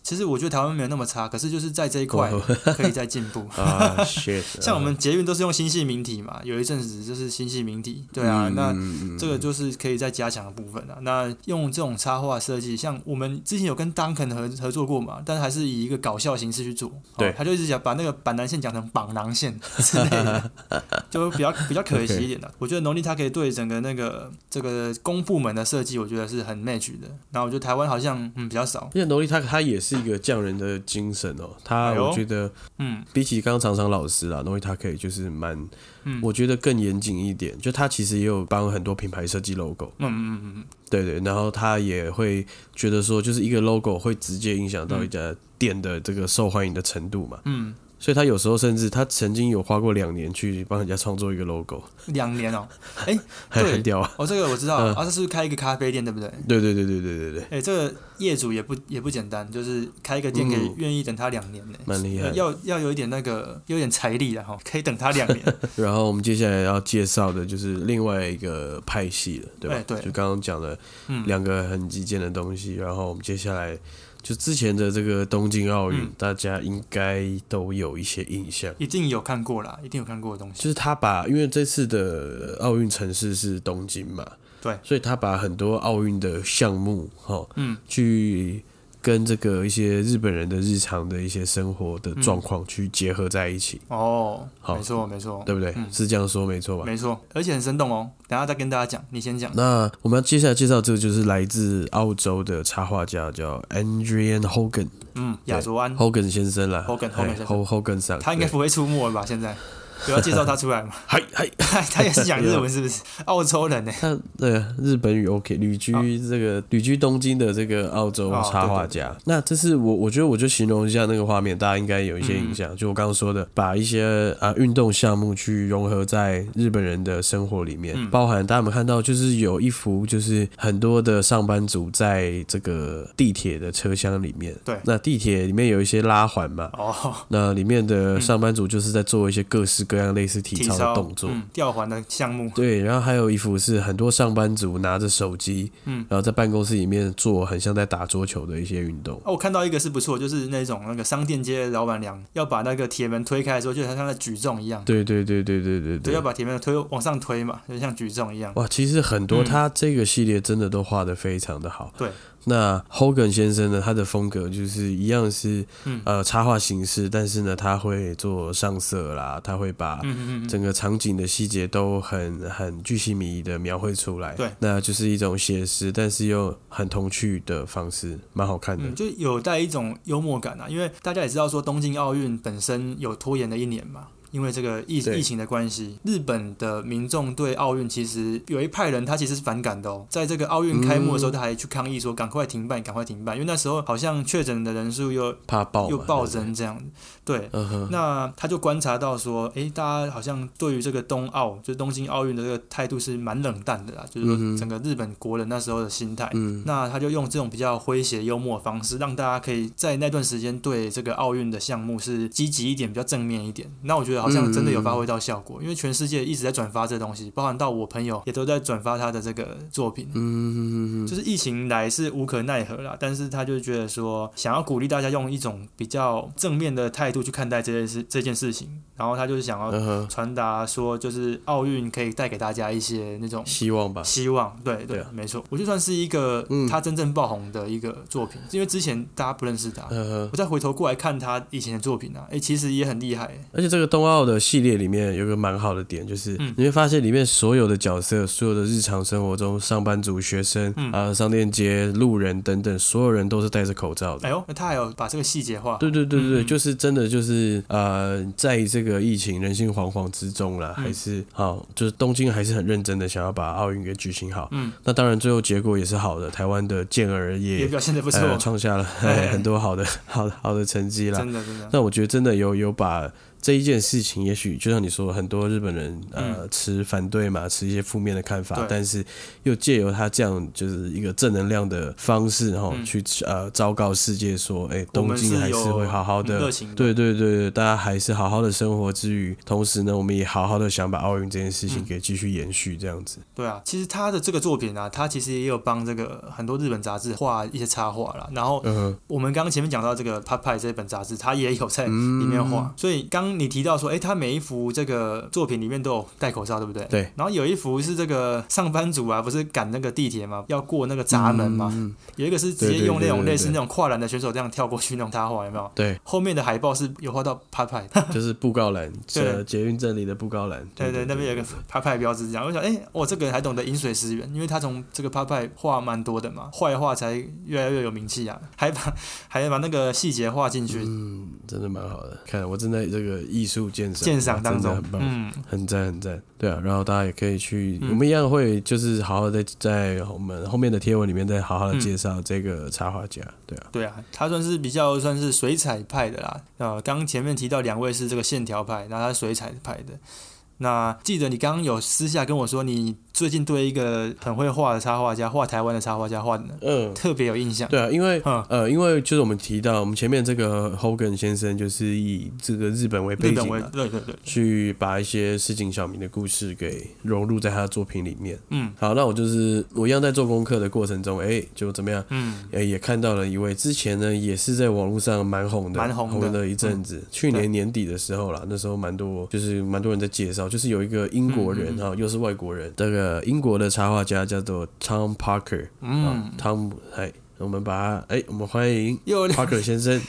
其实我觉得台湾没有那么差，可是就是在这一块可以再进步。像我们捷运都是用新系名体嘛，有一阵子就是新系名体，对啊，那这个就是可以再加强的部分了。那用这种插画设计，像我们之前有跟 Duncan 合合作过嘛，但是还是以一个搞笑形式去做。对，他就一直讲把那个板南线讲成绑囊线 之类的，就比较比较可惜一点的。我觉得农历它可以对整个那个这个公部门的设计，我觉得是很 match 的。然后我觉得台湾好像嗯比较少，因为农历它它也是。一个匠人的精神哦，他我觉得，嗯，比起刚刚常常老师啊，因为他可以就是蛮，嗯，我觉得更严谨一点。就他其实也有帮很多品牌设计 logo，嗯嗯嗯嗯，对对，然后他也会觉得说，就是一个 logo 会直接影响到一家店的这个受欢迎的程度嘛，嗯。所以他有时候甚至他曾经有花过两年去帮人家创作一个 logo，两年哦，哎，很屌啊！哦，这个我知道，啊，他是开一个咖啡店，对不对？对对对对对对对。哎，这个业主也不也不简单，就是开一个店可以愿意等他两年呢，蛮厉害。要要有一点那个有点财力的哈，可以等他两年。然后我们接下来要介绍的就是另外一个派系了，对吧？对，就刚刚讲的两个很极简的东西，然后我们接下来。就之前的这个东京奥运，大家应该都有一些印象，一定有看过啦，一定有看过的东西。就是他把，因为这次的奥运城市是东京嘛，对，所以他把很多奥运的项目，哈，嗯，去。跟这个一些日本人的日常的一些生活的状况去结合在一起哦，好，没错没错，对不对？是这样说没错吧？没错，而且很生动哦。等下再跟大家讲，你先讲。那我们要接下来介绍这个就是来自澳洲的插画家，叫 Andrian Hogan，嗯，亚洲安 Hogan 先生啦，Hogan Hogan Hogan 上，他应该不会出没了吧？现在有要介绍他出来吗？嗨嗨，他也是讲日文是不是？澳洲人呢？他对日本语 OK，旅居这个旅居东京的这个澳洲插画家。那这是我我觉得我就形容一下那个画面，大家应该有一些印象。就我刚刚说的，把一些啊运动项目去融合在日本人的生活里面，包含大家有没有看到，就是有一幅就是很多的上班族在这个地铁的车厢里面。对，那地铁里面有一些拉环嘛。哦。那里面的上班族就是在做一些各式各样类似体操的动作，吊环的项目。对，然后还有一幅是很多上班族拿着手机，嗯，然后在办公室里面做很像在打桌球的一些运动。哦，我看到一个是不错，就是那种那个商店街老板娘要把那个铁门推开的时候，就像像在举重一样。对对对对对对对，要把铁门推往上推嘛，就像举重一样。哇，其实很多他这个系列真的都画的非常的好。对。那 Hogan 先生呢？他的风格就是一样是呃插画形式，但是呢，他会做上色啦，他会把整个场景的细节都很很具细靡遗的描绘出来。对，那就是一种写实，但是又很童趣的方式，蛮好看的，就有带一种幽默感啊。因为大家也知道说，东京奥运本身有拖延的一年嘛。因为这个疫疫情的关系，日本的民众对奥运其实有一派人他其实是反感的哦。在这个奥运开幕的时候，他还去抗议说：“赶快停办，赶快停办！”因为那时候好像确诊的人数又怕爆又暴增这样对，那他就观察到说：“哎，大家好像对于这个冬奥，就是东京奥运的这个态度是蛮冷淡的啦。”就是说整个日本国人那时候的心态。那他就用这种比较诙谐幽默的方式，让大家可以在那段时间对这个奥运的项目是积极一点，比较正面一点。那我觉得。好像真的有发挥到效果，因为全世界一直在转发这东西，包含到我朋友也都在转发他的这个作品。嗯，就是疫情来是无可奈何啦，但是他就觉得说想要鼓励大家用一种比较正面的态度去看待这件事这件事情，然后他就是想要传达说，就是奥运可以带给大家一些那种希望吧。希望，对对，没错，我就算是一个他真正爆红的一个作品，因为之前大家不认识他，我再回头过来看他以前的作品啊，哎，其实也很厉害，而且这个冬奥的系列里面有个蛮好的点，就是你会发现里面所有的角色，所有的日常生活中，上班族、学生啊、商店街路人等等，所有人都是戴着口罩的。哎呦，那他还有把这个细节化。对对对对，就是真的就是呃，在这个疫情人心惶惶之中了，还是好，就是东京还是很认真的想要把奥运给举行好。嗯，那当然最后结果也是好的，台湾的健儿也表现的不错，创下了 很多好的好的好的成绩啦。真的真的。那我觉得真的有有把。这一件事情，也许就像你说，很多日本人呃持反对嘛，持一些负面的看法，但是又借由他这样就是一个正能量的方式，然后去呃昭告世界说，哎，东京还是会好好的，对对对，大家还是好好的生活之余，同时呢，我们也好好的想把奥运这件事情给继续延续这样子。对啊，其实他的这个作品啊，他其实也有帮这个很多日本杂志画一些插画了。然后我们刚刚前面讲到这个《p a p a 这本杂志，他也有在里面画，所以刚。你提到说，哎，他每一幅这个作品里面都有戴口罩，对不对？对。然后有一幅是这个上班族啊，不是赶那个地铁嘛，要过那个闸门嘛。有一个是直接用那种类似那种跨栏的选手这样跳过去那种插画，有没有？对。后面的海报是有画到拍拍，就是布告栏，对，捷运这里的布告栏。对对，那边有个拍拍标志，这样。我想，哎，我这个人还懂得饮水思源，因为他从这个拍拍画蛮多的嘛，坏画才越来越有名气啊，还把还把那个细节画进去，嗯，真的蛮好的。看我正在这个。艺术鉴赏，鉴赏当中。很棒，嗯，很赞很赞，对啊，然后大家也可以去，我们一样会就是好好的在我们后面的贴文里面再好好的介绍这个插画家，对啊，对啊，他算是比较算是水彩派的啦，啊，刚前面提到两位是这个线条派，然后他水彩派的，那记得你刚刚有私下跟我说你。最近对一个很会画的插画家，画台湾的插画家画的，嗯，特别有印象。对啊，因为呃，因为就是我们提到，我们前面这个 Hogan 先生就是以这个日本为背景嘛，对对对，去把一些市井小民的故事给融入在他的作品里面。嗯，好，那我就是我一样在做功课的过程中，哎，就怎么样？嗯，哎，也看到了一位之前呢也是在网络上蛮红的，蛮红的一阵子。去年年底的时候啦，那时候蛮多，就是蛮多人在介绍，就是有一个英国人哈，又是外国人，这个。呃，英国的插画家叫做 Tom Parker，嗯，Tom，哎，我们把他，哎，我们欢迎 Parker 先生。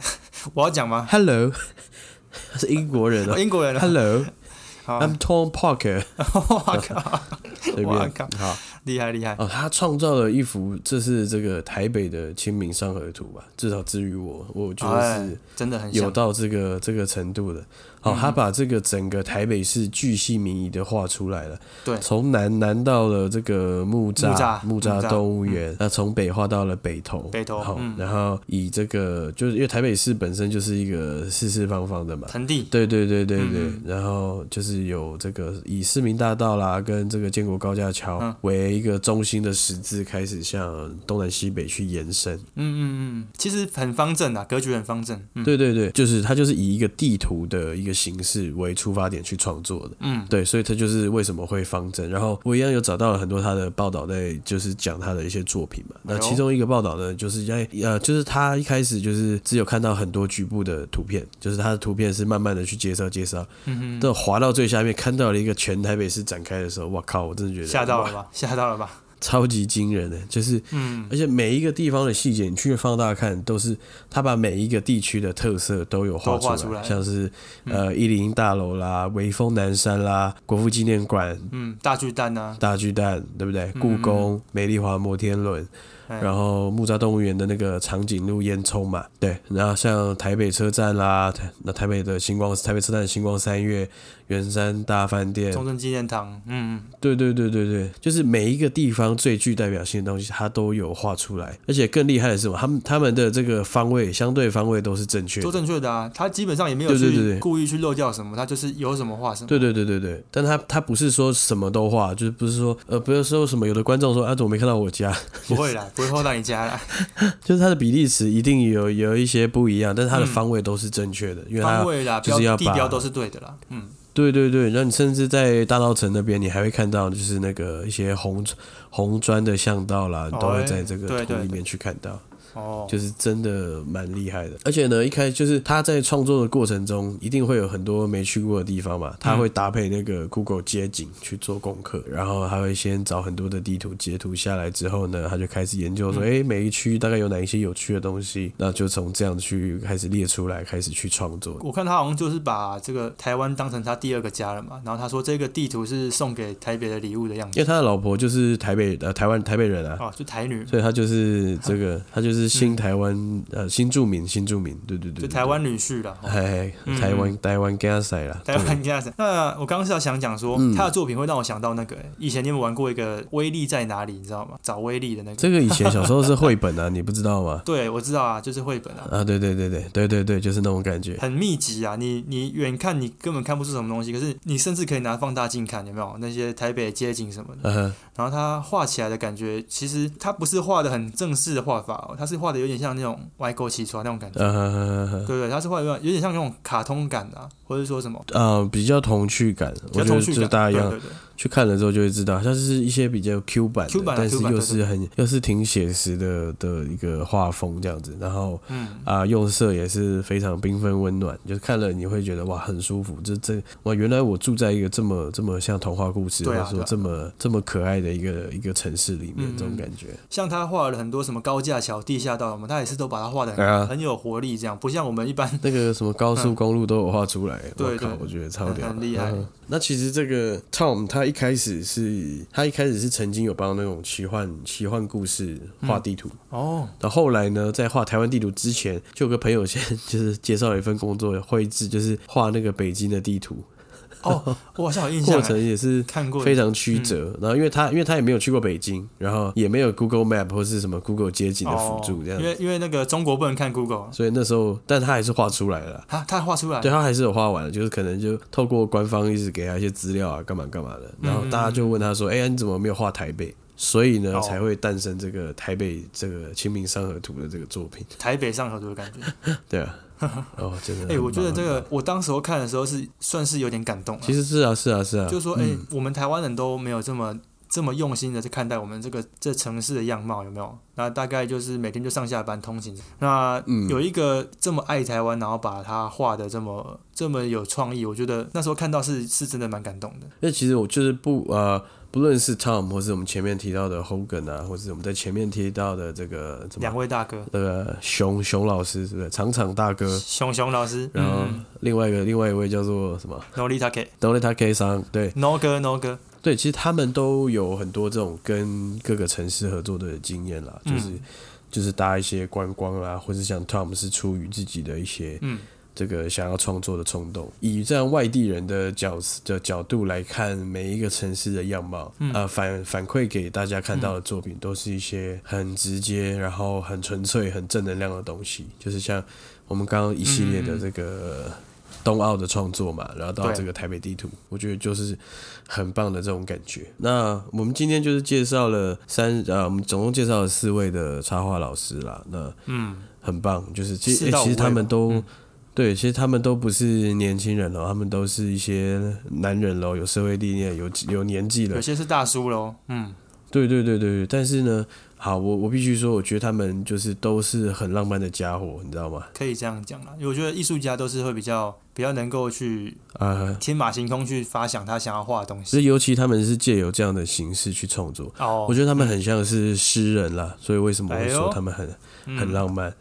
我要讲吗？Hello，他是英国人哦，英国人。Hello，I'm Tom Parker。我靠，随便，好，厉害厉害。哦，他创造了一幅，这是这个台北的清明上河图吧？至少至于我，我觉得哎是真的很像。有到这个这个程度的。哦，他把这个整个台北市巨细靡遗的画出来了。对。从南南到了这个木栅木栅动物园，那从北画到了北投，北投好嗯，然后以这个就是因为台北市本身就是一个四四方方的嘛，盆地，对对对对对，嗯然后就是有这个以市民大道啦跟这个建国高架桥嗯。为一个中心的十字，开始向东南西北去延伸。嗯嗯嗯，其实很方正啊，格局很方正。嗯，对对对，就是它就是以一个地图的一个形式为出发点去创作的。嗯，对，所以他就是为什么会方正。然后我一样有找到了很多他的报道，在就是讲他的一些作品嘛。那其中一个报道呢，就是在呃，就是他一开始就是只有看到很多局部的图片，就是他的图片是慢慢的去介绍介绍，嗯哼，等滑到最下面看到了一个全台北市展开的时候，哇靠！我真的觉得吓到了吧？吓到了吧？超级惊人的，就是嗯，而且每一个地方的细节，你去放大看，都是他把每一个地区的特色都有画出来。像是嗯。呃一零大楼啦、威风南山啦、国父纪念馆、嗯，大巨蛋啊，大巨蛋，对不对？嗯故宫、美丽华摩天轮，哎。然后木栅动物园的那个长颈鹿烟囱嘛，对，然后像台北车站啦，台那台北的星光台北车站的星光三月、圆山大饭店，中正纪念堂，嗯，对对对对对，就是每一个地方最具代表性的东西，它都有画出来，而且更厉害的是什么？他们他们的这个方位相对方位都是正确都的。正确的啊，他基本上也没有去故意去漏掉什么，他就是有什么画什么。对对对对对，但他他不是说什么都画，就是不是说呃，不是说什么有的观众说啊，怎么没看到我家？不会啦，不会画到你家啦。就是它的比例尺一定有有一些不一样，但是它的方位都是正确的，因为它方位啦，就是要地标都是对的啦。嗯，对对对，然后你甚至在大稻城那边，你还会看到就是那个一些红红砖的巷道啦，你都会在这个图里面去看到。哦，就是真的蛮厉害的。而且呢，一开始就是他在创作的过程中，一定会有很多没去过的地方嘛，他会搭配那个 Google 街景去做功课，然后他会先找很多的地图截图下来之后呢，他就开始研究说，哎，每一区大概有哪一些有趣的东西，那就从这样去开始列出来，开始去创作。我看他好像就是把这个台湾当成他第二个家了嘛。然后他说这个地图是送给台北的礼物的样子。因为他的老婆就是台北呃台湾台北人啊，哦，就台女，所以他就是这个，他就是新台湾呃新住民新住民，对对对，对就台湾女婿啦。哦哎，嗯台湾台湾 gas 啦，台湾这样子。那我刚刚是要想讲说，嗯他的作品会让我想到那个、欸以前你有没有玩过一个威力在哪里？你知道吗？找威力的那个。这个以前小时候是绘本啊，你不知道吗？对，我知道啊，就是绘本啊，啊，对对对对对对对，就是那种感觉。很密集啊。你你远看你根本看不出什么东西，可是你甚至可以拿放大镜看，有没有那些台北街景什么的？嗯，然后他画起来的感觉，其实他不是画的很正式的画法哦，他是画的有点像那种歪勾起床那种感觉。对对，他是画的有点像那种卡通感啊，或者说什么呃，比较童趣感，我觉得这比较童趣感。大家一样对对对，去看了之后就会知道，它是一些比较 Q 版的 Q 版的但是又是很又是挺写实的的一个画风这样子，然后嗯，啊用色也是非常缤纷温暖，就是看了你会觉得哇很舒服，这这哇原来我住在一个这么这么像童话故事，或者说这么这么可爱的一个一个城市里面嗯这种感觉。像他画了很多什么高架桥、地下道嘛，他也是都把它画的很,、啊。很有活力，这样不像我们一般。那个什么高速公路都有画出来，嗯 对对，我靠我觉得超屌，很很厉害。嗯那其实这个 Tom 他一开始是，他一开始是曾经有帮那种奇幻奇幻故事画地图，哦，到后来呢，在画台湾地图之前，就有个朋友先 就是介绍了一份工作，绘制就是画那个北京的地图，哦，我好像有印象过欸，程也是看过非常曲折。然后因为他因为他也没有去过北京，然后也没有 Google Map 或是什么 Google 街景的辅助这样哦，因为因为那个中国不能看 Google，所以那时候，但他还是画出来了啦。他他画出来，对他还是有画完的，就是可能就透过官方一直给他一些资料啊，干嘛干嘛的，然后大家就问他说：“哎、呀，你怎么没有画台北？”所以呢，哦才会诞生这个台北这个《清明上河图》的这个作品。台北上河图的感觉。对啊，哦，真的。哎、我觉得这个，我当时候看的时候是算是有点感动、啊，其实是啊，是啊，是啊，就是说，哎、嗯我们台湾人都没有这么这么用心的去看待我们这个这城市的样貌，有没有？那大概就是每天就上下班通勤，那嗯有一个这么爱台湾，然后把它画的这么这么有创意，我觉得那时候看到是是真的蛮感动的。因为其实我就是不呃，不论是 Tom 或是我们前面提到的 Hogan 啊，或是我们在前面提到的这个什两位大哥，那个熊熊老师，是不是场场大哥？熊熊老师，然后嗯。另外一个另外一位叫做什么，No Lita K。d o n i t a K 桑，对。No 哥，No 哥，对，其实他们都有很多这种跟各个城市合作的经验啦，就是、嗯。就是搭一些观光啦，或是像 Tom 是出于自己的一些嗯这个想要创作的冲动，以这样外地人的角的角度来看每一个城市的样貌，嗯呃，反反馈给大家看到的作品都是一些很直接，然后很纯粹、很正能量的东西，就是像我们刚刚一系列的这个冬奥的创作嘛，然后到这个台北地图，我觉得就是很棒的这种感觉。那我们今天就是介绍了三呃，我们总共介绍了四位的插画老师啦，那嗯，很棒，就是其实、其实他们都、嗯对，其实他们都不是年轻人了，他们都是一些男人喽，有社会历练，有有年纪了有。些是大叔喽，嗯，对对对对对，但是呢，好，我我必须说，我觉得他们就是都是很浪漫的家伙，你知道吗？可以这样讲啦。因为我觉得艺术家都是会比较比较能够去啊、天马行空去发想他想要画的东是西。尤其他们是借由这样的形式去创作，哦，我觉得他们很像是诗人啦，所以为什么会哎呦说他们很嗯很浪漫？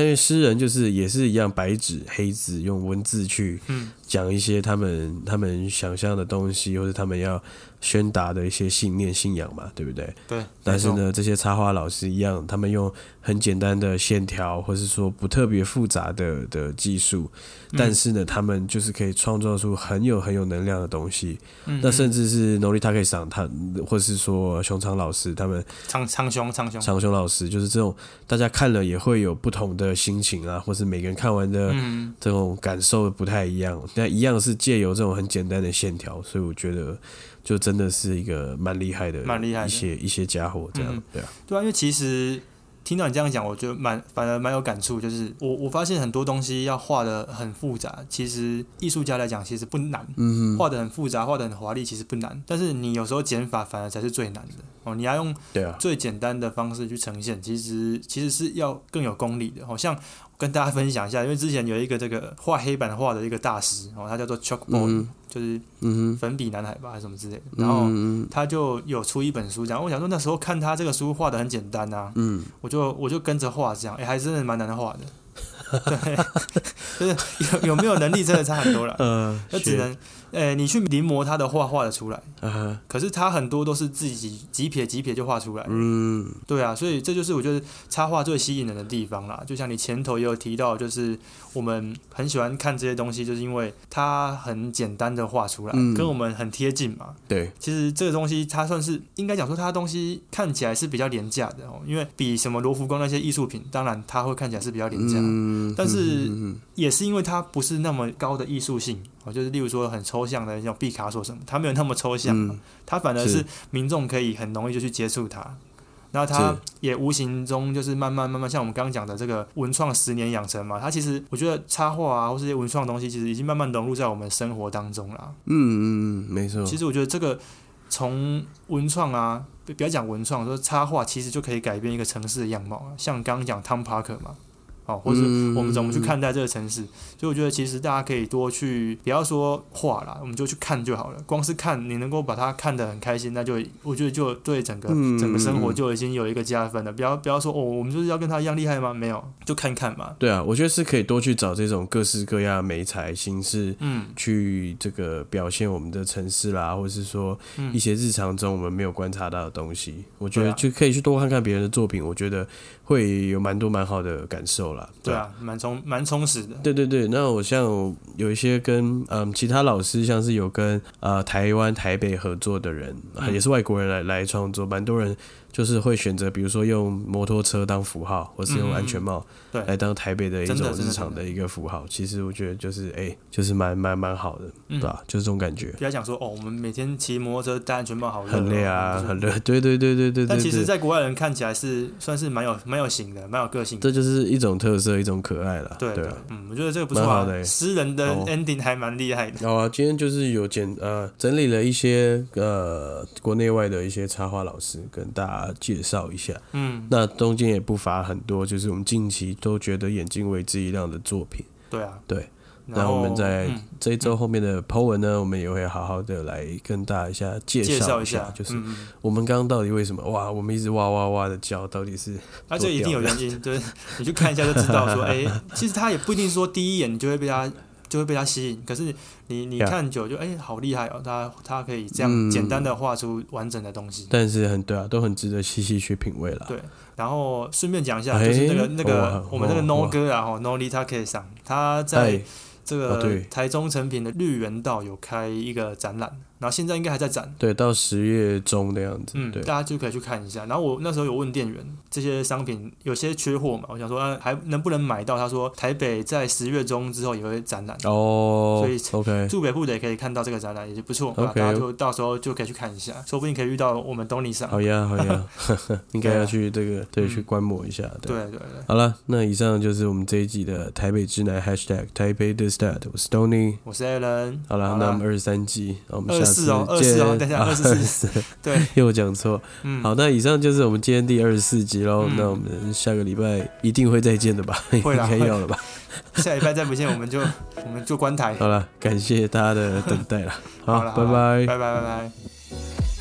因为诗人就是也是一样，白纸黑字用文字去嗯。讲一些他们他们想象的东西，或者他们要宣达的一些信念、信仰嘛，对不对？对，但是呢，这些插画老师一样，他们用很简单的线条，或是说不特别复杂的的技术，嗯但是呢，他们就是可以创造出很有很有能量的东西。嗯那甚至至是 Nori t a k 赏他，或是说熊昌老师他们苍苍熊苍熊苍熊老师，就是这种大家看了也会有不同的心情啊，或是每个人看完的嗯，这种感受不太一样。但一样是借由这种很简单的线条，所以我觉得就真的是一个蛮厉害的，蛮厉害的一些一些家伙这样，嗯对啊，对啊，因为其实听到你这样讲，我觉得蛮反而蛮有感触。就是我我发现很多东西要画的很复杂，其实艺术家来讲其实不难，嗯，画的很复杂，画的很华丽，其实不难。但是你有时候减法反而才是最难的哦。你要用对啊，最简单的方式去呈现，其实其实是要更有功力的。好、像跟大家分享一下，因为之前有一个这个画黑板画的一个大师哦，他叫做 Chalkboard，、嗯就是嗯粉笔男孩吧，还是什么之类的。然后嗯他就有出一本书，这样我想说那时候看他这个书画的很简单啊、嗯，我就我就跟着画这样，哎、还真的蛮难画的。对，就是 有有没有能力真的差很多了。呃，就只能，呃，你去临摹他的画画的出来，可是他很多都是自己几撇几撇就画出来。嗯，对啊，所以这就是我觉得插画最吸引人的地方啦。就像你前头也有提到，就是我们很喜欢看这些东西，就是因为它很简单的画出来，嗯。跟我们很贴近嘛。对，其实这个东西它算是应该讲说，它的东西看起来是比较廉价的哦，因为比什么罗浮宫那些艺术品，当然它会看起来是比较廉价，嗯，但是嗯。也是因为它不是那么高的艺术性哦，就是例如说很抽象的像毕卡索什么，他没有那么抽象他，反而是是民众可以很容易就去接触它。然后它是也无形中就是慢慢慢慢，像我们刚刚讲的这个文创十年养成嘛，他其实我觉得插画啊，或是这些文创的东西，其实已经慢慢融入在我们生活当中了。嗯嗯嗯，没错，其实我觉得这个从文创啊，不不要讲文创，说插画其实就可以改变一个城市的样貌啊。像刚刚讲 Tom Parker 嘛，哦，或者嗯我们怎么去看待这个城市，所以我觉得其实大家可以多去，不要说话啦，我们就去看就好了。光是看，你能够把它看得很开心，那就我觉得就对整个、嗯整个生活就已经有一个加分了。不要不要说哦，我们就是要跟他一样厉害吗？没有，就看看嘛。对啊，我觉得是可以多去找这种各式各样的美材形式。嗯去这个表现我们的城市啦，或者是说嗯一些日常中我们没有观察到的东西，我觉得就可以去多看看别人的作品，我觉得会有蛮多蛮好的感受啦。对啊，蛮充蛮充实的。对对对，那我像有一些跟嗯其他老师，像是有跟呃台湾台北合作的人，嗯也是外国人来来创作，蛮多人就是会选择，比如说用摩托车当符号，或是用安全帽对来当台北的一种日常的一个符号。其实我觉得就是哎、就是蛮蛮蛮好的，嗯对吧、就是这种感觉。不要讲说哦，我们每天骑摩托车戴安全帽好热哦很累啊，很累。对对对对对但其实，在国外人看起来是算是蛮有蛮有型的，蛮有个性的。这就是一种特色，一种可爱了。对对啊。嗯，我觉得这个不错好的。欸诗人的哦 ending 还蛮厉害的。好啊，今天就是有简呃整理了一些呃国内外的一些插画老师，跟大家介绍一下。嗯，那中间也不乏很多，就是我们近期都觉得眼睛为之一亮的作品。对啊。对。那我们在嗯这一周后面的 Po 文呢，我们也会好好的来跟大家一下介介绍一绍下，下，就是我们刚刚到底为什么哇，我们一直哇哇哇的叫，到底是那这一定有原因，就是你去看一下就知道说，哎，其实他也不一定说第一眼你就会被他就会被他吸引。可是你你看久就哎、好厉害哦，他他可以这样嗯简单的画出完整的东西。但是很对啊，都很值得细细去品味了。对然后顺便讲一下，哎就是那个那个我们那个哇 No 哥啊，吼 No Lita K 上，他在哎，这个台中成品的绿园道有开一个展览，然后现在应该还在展。对，到十月中的样子，嗯，对大，家就可以去看一下。然后我那时候有问店员，这些商品有些缺货嘛，我想说、啊、还能不能买到？他说台北在十月中之后也会展览，哦所以，OK，住北部的也可以看到这个展览，也是不错。大家就到时候就可以去看一下，说不定可以遇到我们东尼上。好呀，好呀，应该要去这个对嗯去观摩一下，对。对对对，好了，那以上就是我们这一集的台北之南 #hashtag 台北的 stat，我是 Tony。我是 Alan。好了，那我们二十三集，我们下次24哦二十四哦等一下啊24 24对，又讲错。嗯，好，那以上就是我们今天第二十四集喽。嗯那我们下个礼拜一定会再见的吧？会啦 应该要了吧？下礼拜再不见，我们就 我们就关台。好了，感谢大家的等待了。好，拜拜。拜拜拜拜。